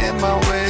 get my way.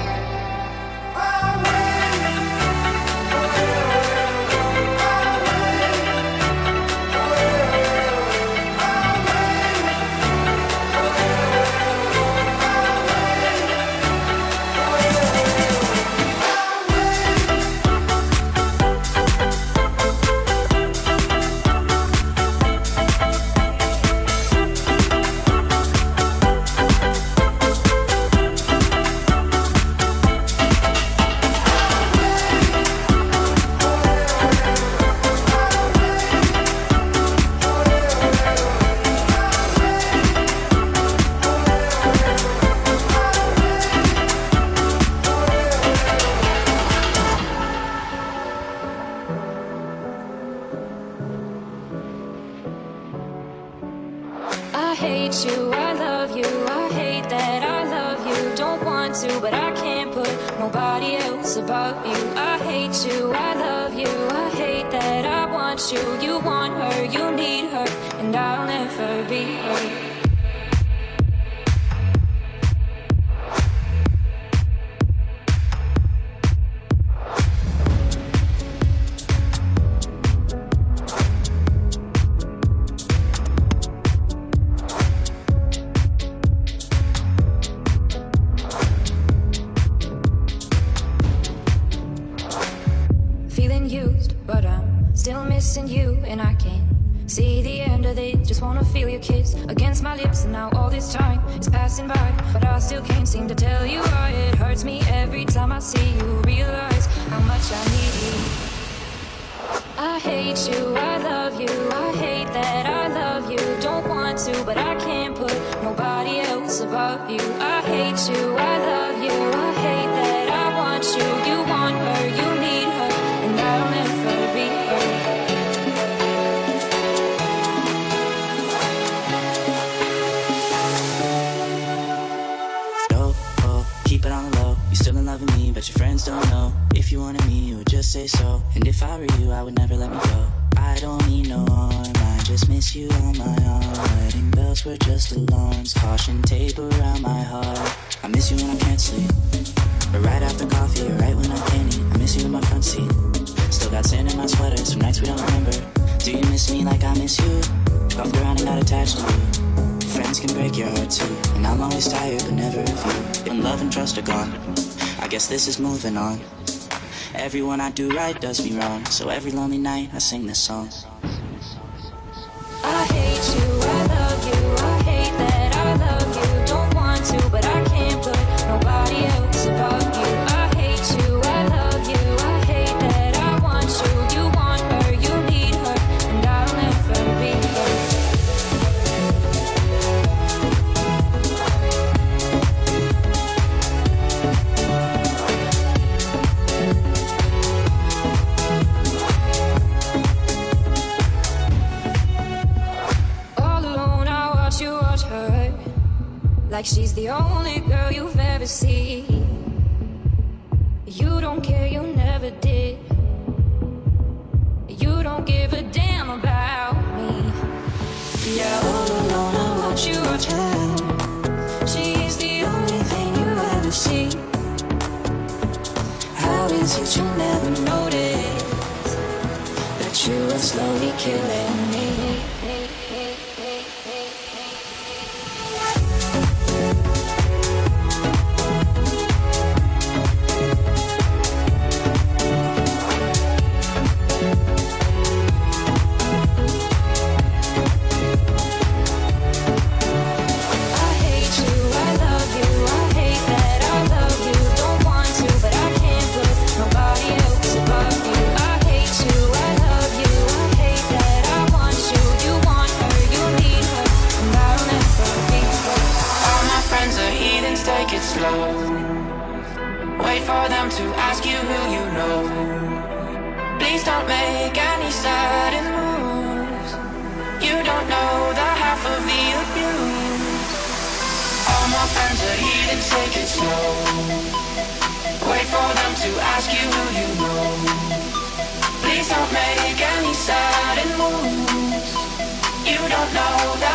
Say her, And If I were you, I would never let me go. I don't need no arm, I just miss you on my arm. Wedding bells were just alarms, caution tape around my heart. I miss you when I can't sleep. But right after coffee, or right when I can eat, I miss you in my front seat. Still got sand in my sweater, some nights we don't remember. Do you miss me like I miss you? Bumped around and got attached to you. Friends can break your heart too, and I'm always tired, but never of you. When love and trust are gone, I guess this is moving on everyone I do right does me wrong. So every lonely night I sing this song. no, no. know that.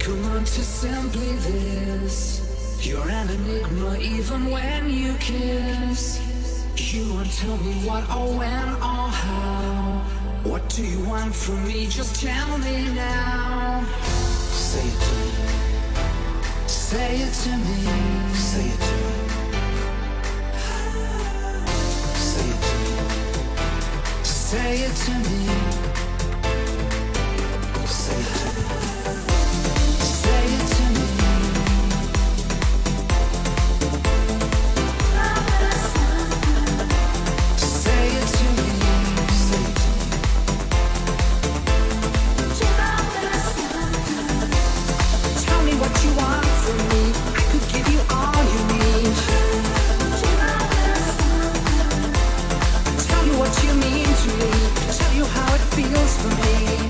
Come on to simply this. You're an enigma even when you kiss. You won't tell me what or when or how. What do you want from me? Just tell me now. Say it to me. Say it to me. Say it to me. Say it to me. Say it to me. me.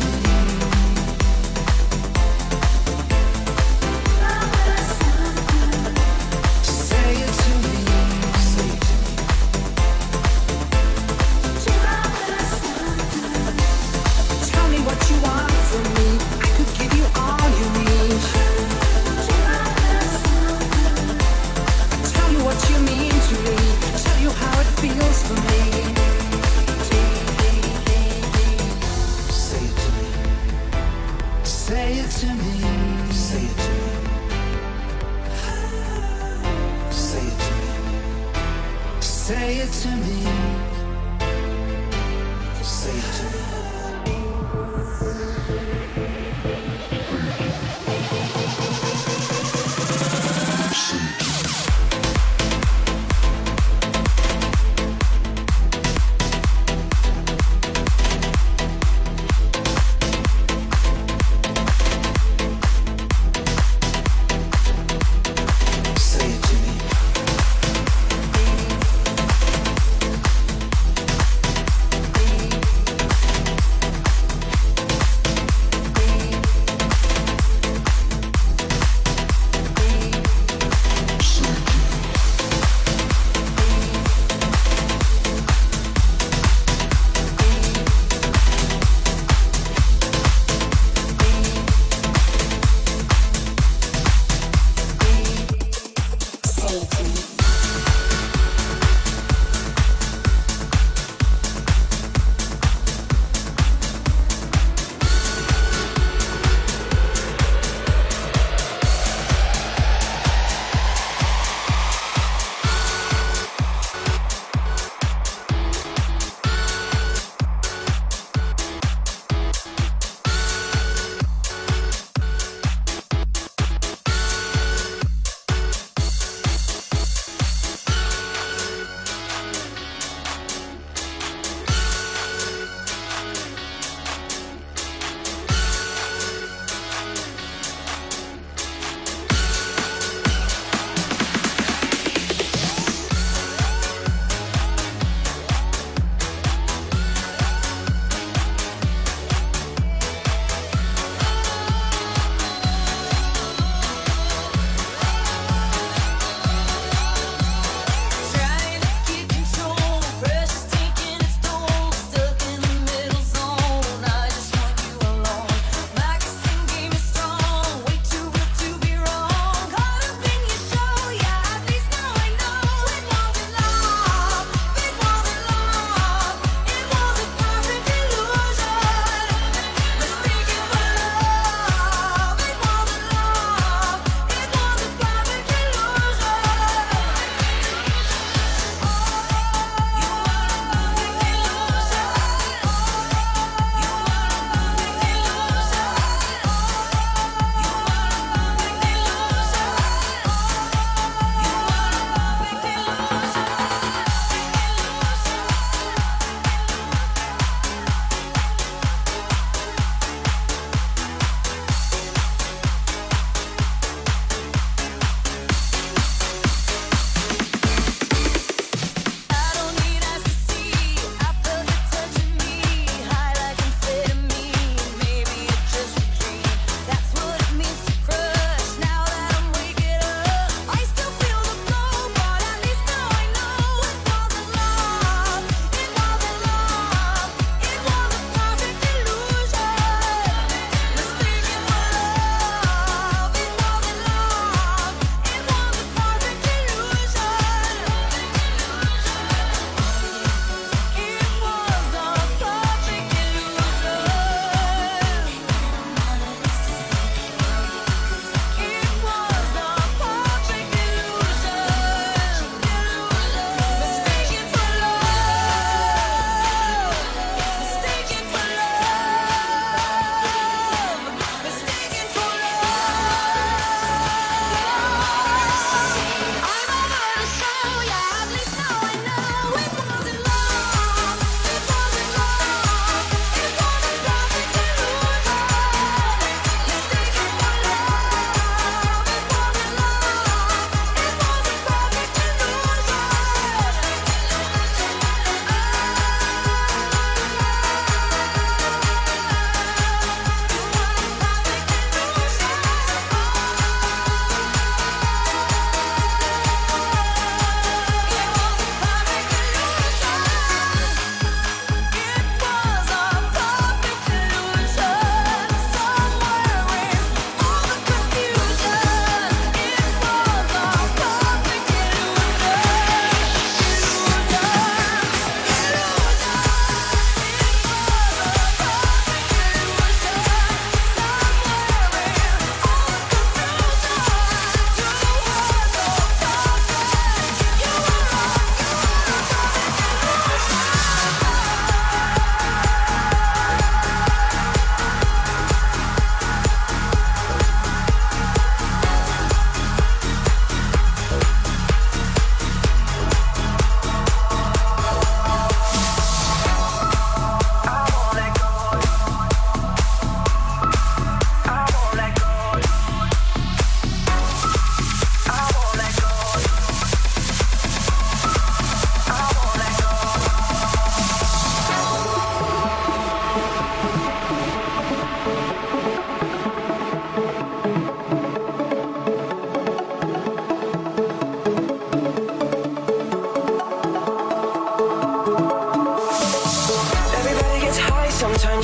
say it to me. Say it to me.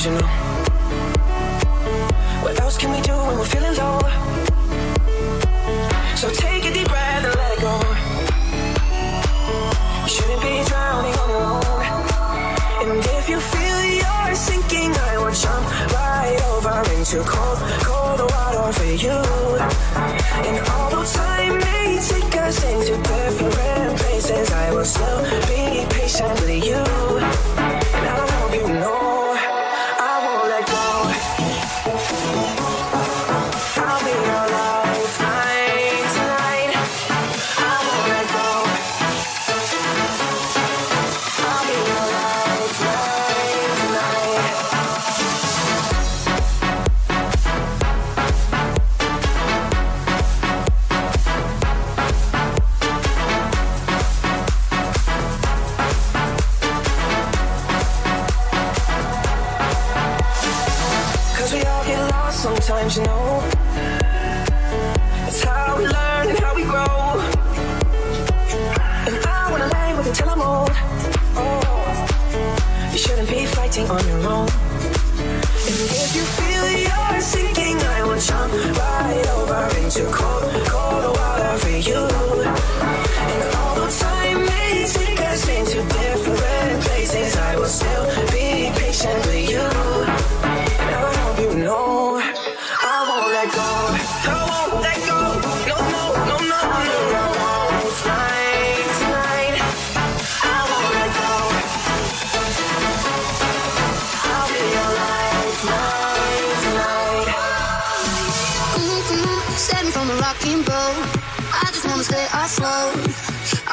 original.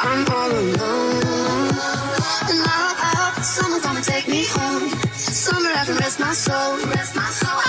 I'm all alone. Someone's gonna take me home. Somewhere I can rest my soul, rest my soul.